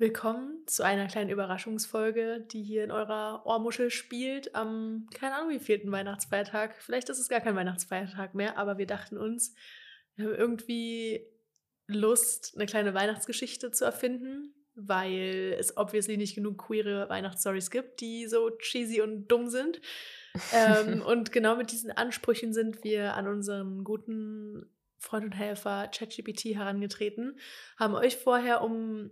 Willkommen zu einer kleinen Überraschungsfolge, die hier in eurer Ohrmuschel spielt am, keine Ahnung, wie vierten Weihnachtsfeiertag. Vielleicht ist es gar kein Weihnachtsfeiertag mehr, aber wir dachten uns, wir haben irgendwie Lust, eine kleine Weihnachtsgeschichte zu erfinden, weil es obviously nicht genug queere Weihnachtsstories gibt, die so cheesy und dumm sind. ähm, und genau mit diesen Ansprüchen sind wir an unseren guten Freund und Helfer ChatGPT herangetreten, haben euch vorher um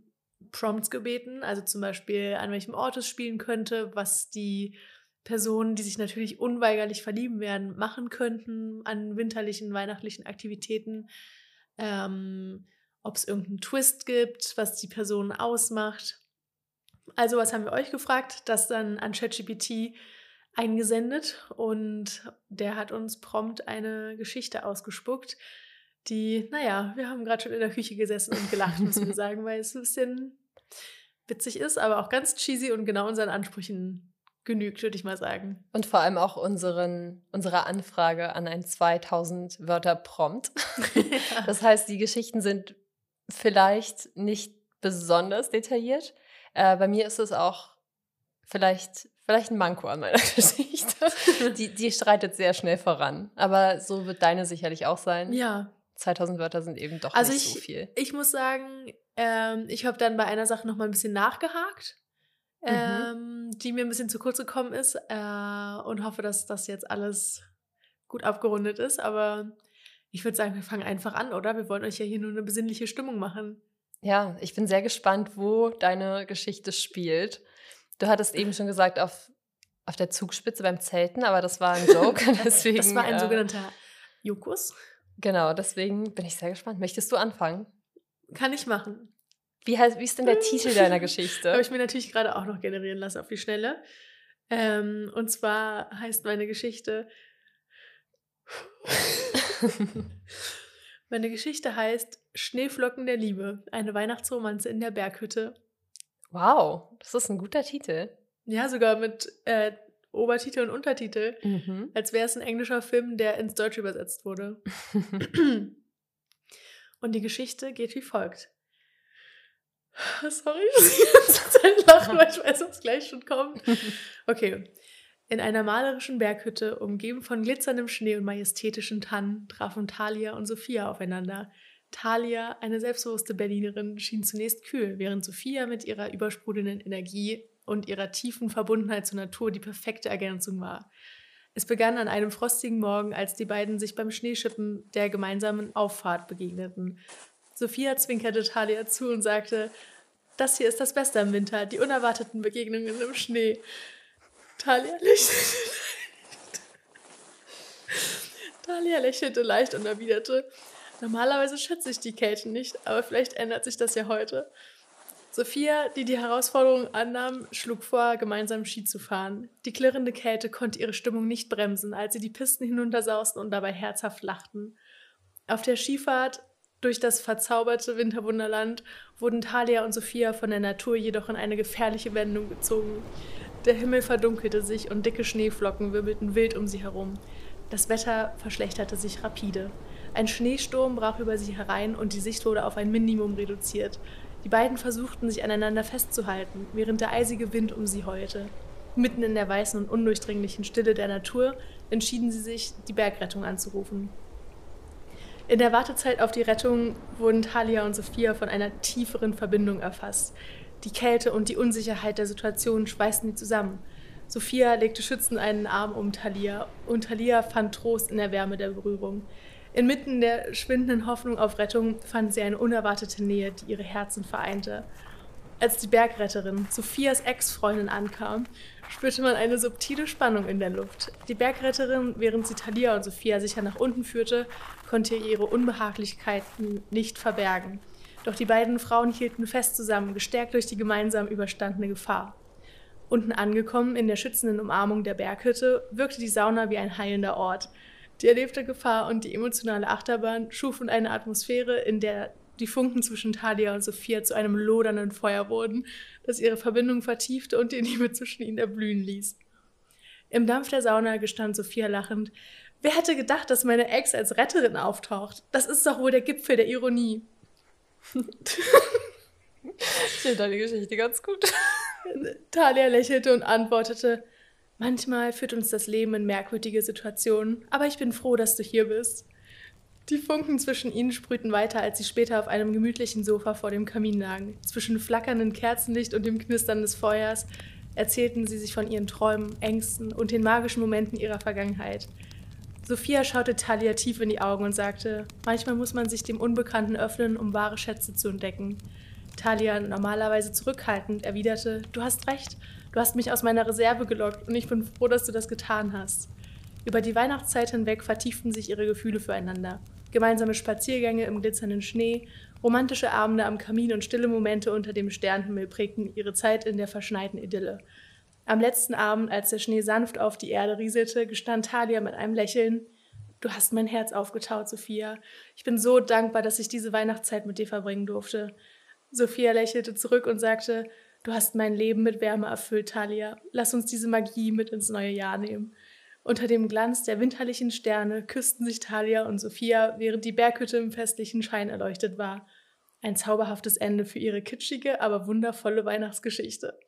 Prompts gebeten, also zum Beispiel an welchem Ort es spielen könnte, was die Personen, die sich natürlich unweigerlich verlieben werden, machen könnten an winterlichen, weihnachtlichen Aktivitäten. Ähm, ob es irgendeinen Twist gibt, was die Person ausmacht. Also was haben wir euch gefragt? Das dann an ChatGPT eingesendet und der hat uns prompt eine Geschichte ausgespuckt, die, naja, wir haben gerade schon in der Küche gesessen und gelacht, müssen wir sagen, weil es ein bisschen witzig ist, aber auch ganz cheesy und genau unseren Ansprüchen genügt, würde ich mal sagen. Und vor allem auch unseren, unserer Anfrage an ein 2000 Wörter Prompt. ja. Das heißt, die Geschichten sind vielleicht nicht besonders detailliert. Äh, bei mir ist es auch vielleicht, vielleicht ein Manko an meiner Geschichte. Die, die streitet sehr schnell voran. Aber so wird deine sicherlich auch sein. Ja, 2000 Wörter sind eben doch also nicht ich, so viel. Ich muss sagen, ähm, ich habe dann bei einer Sache noch mal ein bisschen nachgehakt, mhm. ähm, die mir ein bisschen zu kurz gekommen ist äh, und hoffe, dass das jetzt alles gut abgerundet ist. Aber ich würde sagen, wir fangen einfach an, oder? Wir wollen euch ja hier nur eine besinnliche Stimmung machen. Ja, ich bin sehr gespannt, wo deine Geschichte spielt. Du hattest eben schon gesagt, auf, auf der Zugspitze beim Zelten, aber das war ein Joke. Deswegen, das war ein äh, sogenannter Jukus. Genau, deswegen bin ich sehr gespannt. Möchtest du anfangen? Kann ich machen. Wie, heißt, wie ist denn der Titel deiner Geschichte? Habe ich mir natürlich gerade auch noch generieren lassen auf die Schnelle. Ähm, und zwar heißt meine Geschichte. meine Geschichte heißt Schneeflocken der Liebe, eine Weihnachtsromanze in der Berghütte. Wow, das ist ein guter Titel. Ja, sogar mit äh, Obertitel und Untertitel, mhm. als wäre es ein englischer Film, der ins Deutsche übersetzt wurde. und die Geschichte geht wie folgt. Sorry, ich die ganze Zeit lache, weil ich weiß, was gleich schon kommt. Okay. In einer malerischen Berghütte, umgeben von glitzerndem Schnee und majestätischen Tannen, trafen Thalia und Sophia aufeinander. Thalia, eine selbstbewusste Berlinerin, schien zunächst kühl, während Sophia mit ihrer übersprudelnden Energie und ihrer tiefen Verbundenheit zur Natur die perfekte Ergänzung war. Es begann an einem frostigen Morgen, als die beiden sich beim Schneeschippen der gemeinsamen Auffahrt begegneten. Sophia zwinkerte Talia zu und sagte, das hier ist das Beste im Winter, die unerwarteten Begegnungen im Schnee. Talia lächelte. Talia lächelte leicht und erwiderte, normalerweise schätze ich die Kälte nicht, aber vielleicht ändert sich das ja heute. Sophia, die die Herausforderung annahm, schlug vor, gemeinsam Ski zu fahren. Die klirrende Kälte konnte ihre Stimmung nicht bremsen, als sie die Pisten hinuntersausten und dabei herzhaft lachten. Auf der Skifahrt durch das verzauberte Winterwunderland wurden Thalia und Sophia von der Natur jedoch in eine gefährliche Wendung gezogen. Der Himmel verdunkelte sich und dicke Schneeflocken wirbelten wild um sie herum. Das Wetter verschlechterte sich rapide. Ein Schneesturm brach über sie herein und die Sicht wurde auf ein Minimum reduziert. Die beiden versuchten, sich aneinander festzuhalten, während der eisige Wind um sie heulte. Mitten in der weißen und undurchdringlichen Stille der Natur entschieden sie sich, die Bergrettung anzurufen. In der Wartezeit auf die Rettung wurden Talia und Sophia von einer tieferen Verbindung erfasst. Die Kälte und die Unsicherheit der Situation schweißten sie zusammen. Sophia legte schützend einen Arm um Talia und Talia fand Trost in der Wärme der Berührung. Inmitten der schwindenden Hoffnung auf Rettung fand sie eine unerwartete Nähe, die ihre Herzen vereinte. Als die Bergretterin, Sophias Ex-Freundin, ankam, spürte man eine subtile Spannung in der Luft. Die Bergretterin, während sie Thalia und Sophia sicher nach unten führte, konnte ihre Unbehaglichkeiten nicht verbergen. Doch die beiden Frauen hielten fest zusammen, gestärkt durch die gemeinsam überstandene Gefahr. Unten angekommen, in der schützenden Umarmung der Berghütte, wirkte die Sauna wie ein heilender Ort. Die erlebte Gefahr und die emotionale Achterbahn schufen eine Atmosphäre, in der die Funken zwischen Talia und Sophia zu einem lodernden Feuer wurden, das ihre Verbindung vertiefte und die Liebe zwischen ihnen erblühen ließ. Im Dampf der Sauna gestand Sophia lachend, Wer hätte gedacht, dass meine Ex als Retterin auftaucht? Das ist doch wohl der Gipfel der Ironie. Ich finde deine Geschichte ganz gut. Talia lächelte und antwortete, manchmal führt uns das Leben in merkwürdige Situationen, aber ich bin froh, dass du hier bist. Die Funken zwischen ihnen sprühten weiter, als sie später auf einem gemütlichen Sofa vor dem Kamin lagen. Zwischen flackerndem Kerzenlicht und dem Knistern des Feuers erzählten sie sich von ihren Träumen, Ängsten und den magischen Momenten ihrer Vergangenheit. Sophia schaute Talia tief in die Augen und sagte, manchmal muss man sich dem Unbekannten öffnen, um wahre Schätze zu entdecken. Talia, normalerweise zurückhaltend, erwiderte, du hast recht, du hast mich aus meiner Reserve gelockt und ich bin froh, dass du das getan hast. Über die Weihnachtszeit hinweg vertieften sich ihre Gefühle füreinander. Gemeinsame Spaziergänge im glitzernden Schnee, romantische Abende am Kamin und stille Momente unter dem Sternenhimmel prägten ihre Zeit in der verschneiten Idylle. Am letzten Abend, als der Schnee sanft auf die Erde rieselte, gestand Talia mit einem Lächeln, Du hast mein Herz aufgetaut, Sophia. Ich bin so dankbar, dass ich diese Weihnachtszeit mit dir verbringen durfte. Sophia lächelte zurück und sagte, Du hast mein Leben mit Wärme erfüllt, Talia. Lass uns diese Magie mit ins neue Jahr nehmen. Unter dem Glanz der winterlichen Sterne küssten sich Talia und Sophia, während die Berghütte im festlichen Schein erleuchtet war. Ein zauberhaftes Ende für ihre kitschige, aber wundervolle Weihnachtsgeschichte.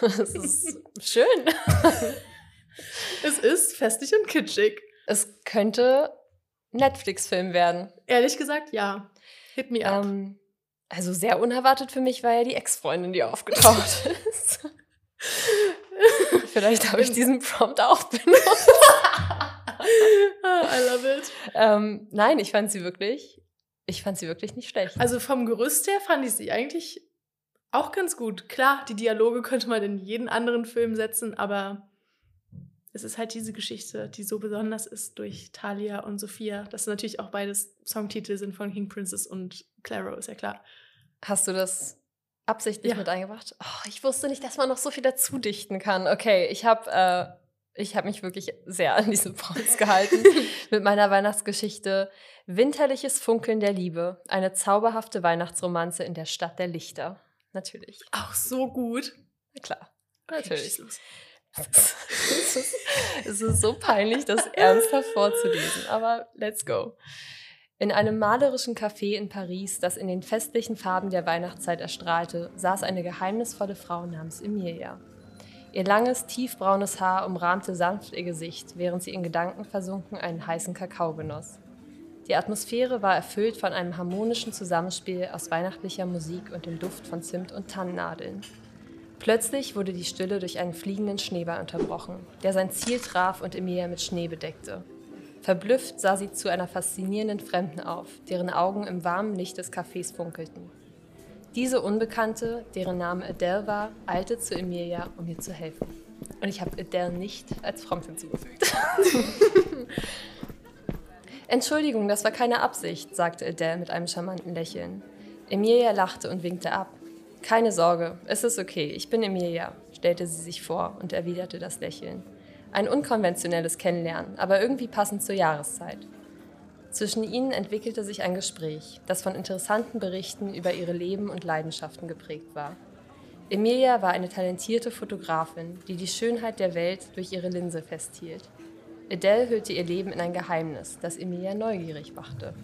das ist schön. es ist festlich und kitschig. Es könnte Netflix-Film werden. Ehrlich gesagt, ja. Hit me up. Ähm, also sehr unerwartet für mich war ja die Ex-Freundin, die aufgetaucht ist. Vielleicht habe ich diesen Prompt auch benutzt. I love it. Ähm, nein, ich fand sie wirklich, ich fand sie wirklich nicht schlecht. Also vom Gerüst her fand ich sie eigentlich auch ganz gut. Klar, die Dialoge könnte man in jeden anderen Film setzen, aber es ist halt diese Geschichte, die so besonders ist durch Talia und Sophia. Das natürlich auch beides Songtitel sind von King Princess und Claro, ist ja klar. Hast du das absichtlich ja. mit eingebracht? Oh, ich wusste nicht, dass man noch so viel dazu dichten kann. Okay, ich habe äh, ich mich wirklich sehr an diese Prompts gehalten mit meiner Weihnachtsgeschichte. Winterliches Funkeln der Liebe, eine zauberhafte Weihnachtsromanze in der Stadt der Lichter. Natürlich. Auch so gut. Na klar. Natürlich. Es, ist, so peinlich, das ernsthaft vorzulesen, aber let's go. In einem malerischen Café in Paris, das in den festlichen Farben der Weihnachtszeit erstrahlte, saß eine geheimnisvolle Frau namens Emilia. Ihr langes, tiefbraunes Haar umrahmte sanft ihr Gesicht, während sie in Gedanken versunken einen heißen Kakao genoss. Die Atmosphäre war erfüllt von einem harmonischen Zusammenspiel aus weihnachtlicher Musik und dem Duft von Zimt und Tannennadeln. Plötzlich wurde die Stille durch einen fliegenden Schneeball unterbrochen, der sein Ziel traf und Emilia mit Schnee bedeckte. Verblüfft sah sie zu einer faszinierenden Fremden auf, deren Augen im warmen Licht des Cafés funkelten. Diese Unbekannte, deren Name Adele war, eilte zu Emilia, um ihr zu helfen. Und ich habe Adele nicht als Prompt hinzugefügt. Entschuldigung, das war keine Absicht, sagte Adele mit einem charmanten Lächeln. Emilia lachte und winkte ab. Keine Sorge, es ist okay, ich bin Emilia, stellte sie sich vor und erwiderte das Lächeln. Ein unkonventionelles Kennenlernen, aber irgendwie passend zur Jahreszeit. Zwischen ihnen entwickelte sich ein Gespräch, das von interessanten Berichten über ihre Leben und Leidenschaften geprägt war. Emilia war eine talentierte Fotografin, die die Schönheit der Welt durch ihre Linse festhielt. Adele hüllte ihr Leben in ein Geheimnis, das Emilia neugierig machte.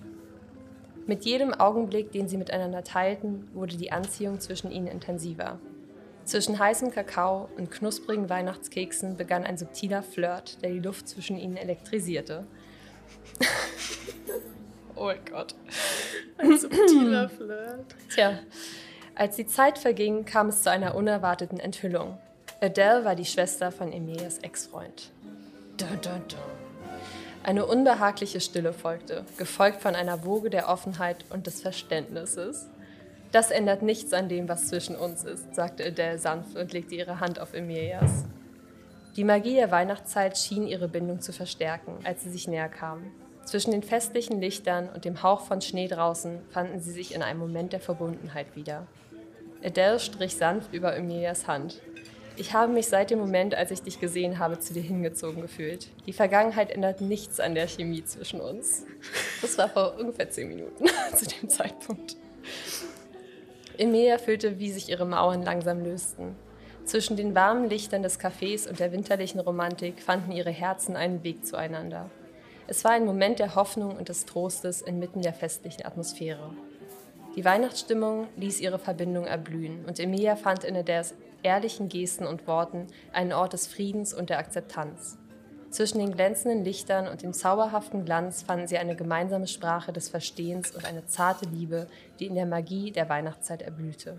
Mit jedem Augenblick, den sie miteinander teilten, wurde die Anziehung zwischen ihnen intensiver. Zwischen heißem Kakao und knusprigen Weihnachtskeksen begann ein subtiler Flirt, der die Luft zwischen ihnen elektrisierte. oh mein Gott. Ein subtiler Flirt. Tja, als die Zeit verging, kam es zu einer unerwarteten Enthüllung. Adele war die Schwester von Emilias Ex-Freund. Eine unbehagliche Stille folgte, gefolgt von einer Woge der Offenheit und des Verständnisses. Das ändert nichts an dem, was zwischen uns ist, sagte Adele sanft und legte ihre Hand auf Emilias. Die Magie der Weihnachtszeit schien ihre Bindung zu verstärken, als sie sich näher kamen. Zwischen den festlichen Lichtern und dem Hauch von Schnee draußen fanden sie sich in einem Moment der Verbundenheit wieder. Adele strich sanft über Emilias Hand. Ich habe mich seit dem Moment, als ich dich gesehen habe, zu dir hingezogen gefühlt. Die Vergangenheit ändert nichts an der Chemie zwischen uns. Das war vor ungefähr zehn Minuten zu dem Zeitpunkt. Emilia fühlte, wie sich ihre Mauern langsam lösten. Zwischen den warmen Lichtern des Cafés und der winterlichen Romantik fanden ihre Herzen einen Weg zueinander. Es war ein Moment der Hoffnung und des Trostes inmitten der festlichen Atmosphäre. Die Weihnachtsstimmung ließ ihre Verbindung erblühen und Emilia fand in der ehrlichen Gesten und Worten einen Ort des Friedens und der Akzeptanz. Zwischen den glänzenden Lichtern und dem zauberhaften Glanz fanden sie eine gemeinsame Sprache des Verstehens und eine zarte Liebe, die in der Magie der Weihnachtszeit erblühte.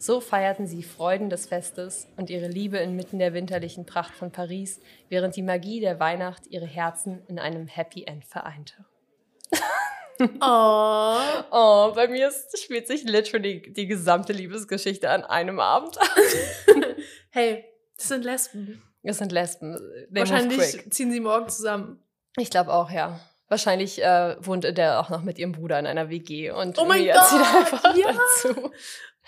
So feierten sie Freuden des Festes und ihre Liebe inmitten der winterlichen Pracht von Paris, während die Magie der Weihnacht ihre Herzen in einem Happy End vereinte. Oh. oh, bei mir ist, spielt sich literally die gesamte Liebesgeschichte an einem Abend ab. hey, das sind Lesben. Es sind Lesben. They Wahrscheinlich ziehen sie morgen zusammen. Ich glaube auch, ja. Wahrscheinlich äh, wohnt der auch noch mit ihrem Bruder in einer WG und oh mein Gott, zieht einfach ja. dazu.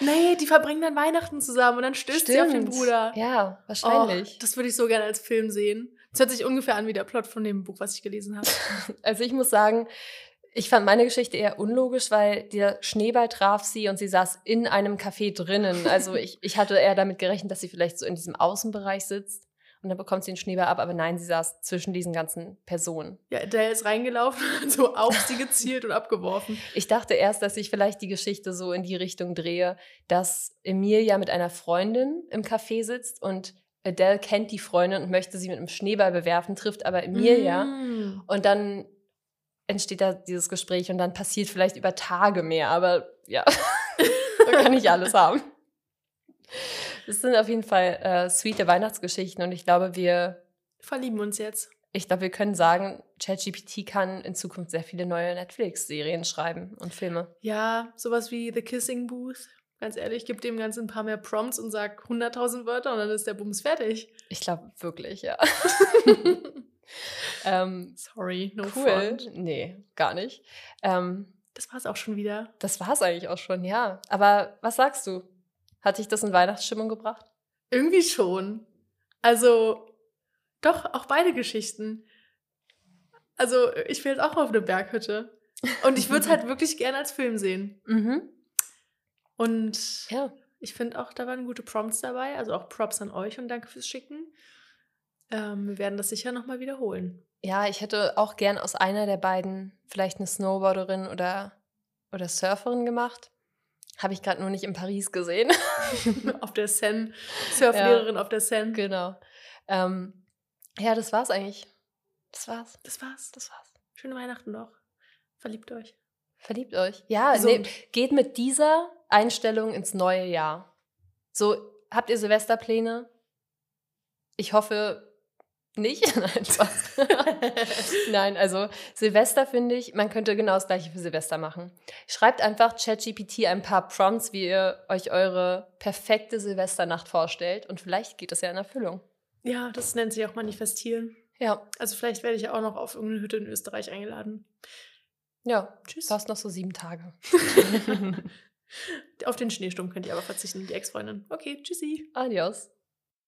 Nee, die verbringen dann Weihnachten zusammen und dann stößt Stimmt. sie auf den Bruder. Ja, wahrscheinlich. Oh, das würde ich so gerne als Film sehen. Das hört sich ungefähr an wie der Plot von dem Buch, was ich gelesen habe. Also ich muss sagen, ich fand meine Geschichte eher unlogisch, weil der Schneeball traf sie und sie saß in einem Café drinnen. Also ich, ich hatte eher damit gerechnet, dass sie vielleicht so in diesem Außenbereich sitzt und dann bekommt sie den Schneeball ab, aber nein, sie saß zwischen diesen ganzen Personen. Ja, der ist reingelaufen, so auf sie gezielt und abgeworfen. Ich dachte erst, dass ich vielleicht die Geschichte so in die Richtung drehe, dass Emilia mit einer Freundin im Café sitzt und Adele kennt die Freundin und möchte sie mit einem Schneeball bewerfen, trifft aber Emilia. Mm. Und dann entsteht da dieses Gespräch und dann passiert vielleicht über Tage mehr, aber ja, da kann ich alles haben. Das sind auf jeden Fall äh, sweete Weihnachtsgeschichten und ich glaube, wir verlieben uns jetzt. Ich glaube, wir können sagen, ChatGPT kann in Zukunft sehr viele neue Netflix-Serien schreiben und Filme. Ja, sowas wie The Kissing Booth. Ganz ehrlich, gib dem Ganzen ein paar mehr Prompts und sag 100.000 Wörter und dann ist der Bums fertig. Ich glaube wirklich, ja. ähm, Sorry, no cool. Front. Nee, gar nicht. Ähm, das war's auch schon wieder. Das war's eigentlich auch schon, ja. Aber was sagst du? Hat dich das in Weihnachtsstimmung gebracht? Irgendwie schon. Also, doch, auch beide Geschichten. Also, ich will jetzt auch auf eine Berghütte. Und ich würde es halt wirklich gerne als Film sehen. Mhm. Und ja. ich finde auch, da waren gute Prompts dabei. Also auch Props an euch und danke fürs Schicken. Ähm, wir werden das sicher nochmal wiederholen. Ja, ich hätte auch gern aus einer der beiden vielleicht eine Snowboarderin oder, oder Surferin gemacht. Habe ich gerade nur nicht in Paris gesehen. auf der Seine. Surflehrerin ja, auf der Seine. Genau. Ähm, ja, das war's eigentlich. Das war's. Das war's. Das war's. Schöne Weihnachten noch. Verliebt euch. Verliebt euch. Ja, also, nee, geht mit dieser Einstellung ins neue Jahr. So, habt ihr Silvesterpläne? Ich hoffe, nicht? Nein, Spaß. Nein, also Silvester finde ich, man könnte genau das gleiche für Silvester machen. Schreibt einfach ChatGPT ein paar Prompts, wie ihr euch eure perfekte Silvesternacht vorstellt und vielleicht geht es ja in Erfüllung. Ja, das nennt sich auch manifestieren. Ja. Also vielleicht werde ich auch noch auf irgendeine Hütte in Österreich eingeladen. Ja, tschüss. Fast noch so sieben Tage. auf den Schneesturm könnt ihr aber verzichten, die Ex-Freundin. Okay, tschüssi. Adios.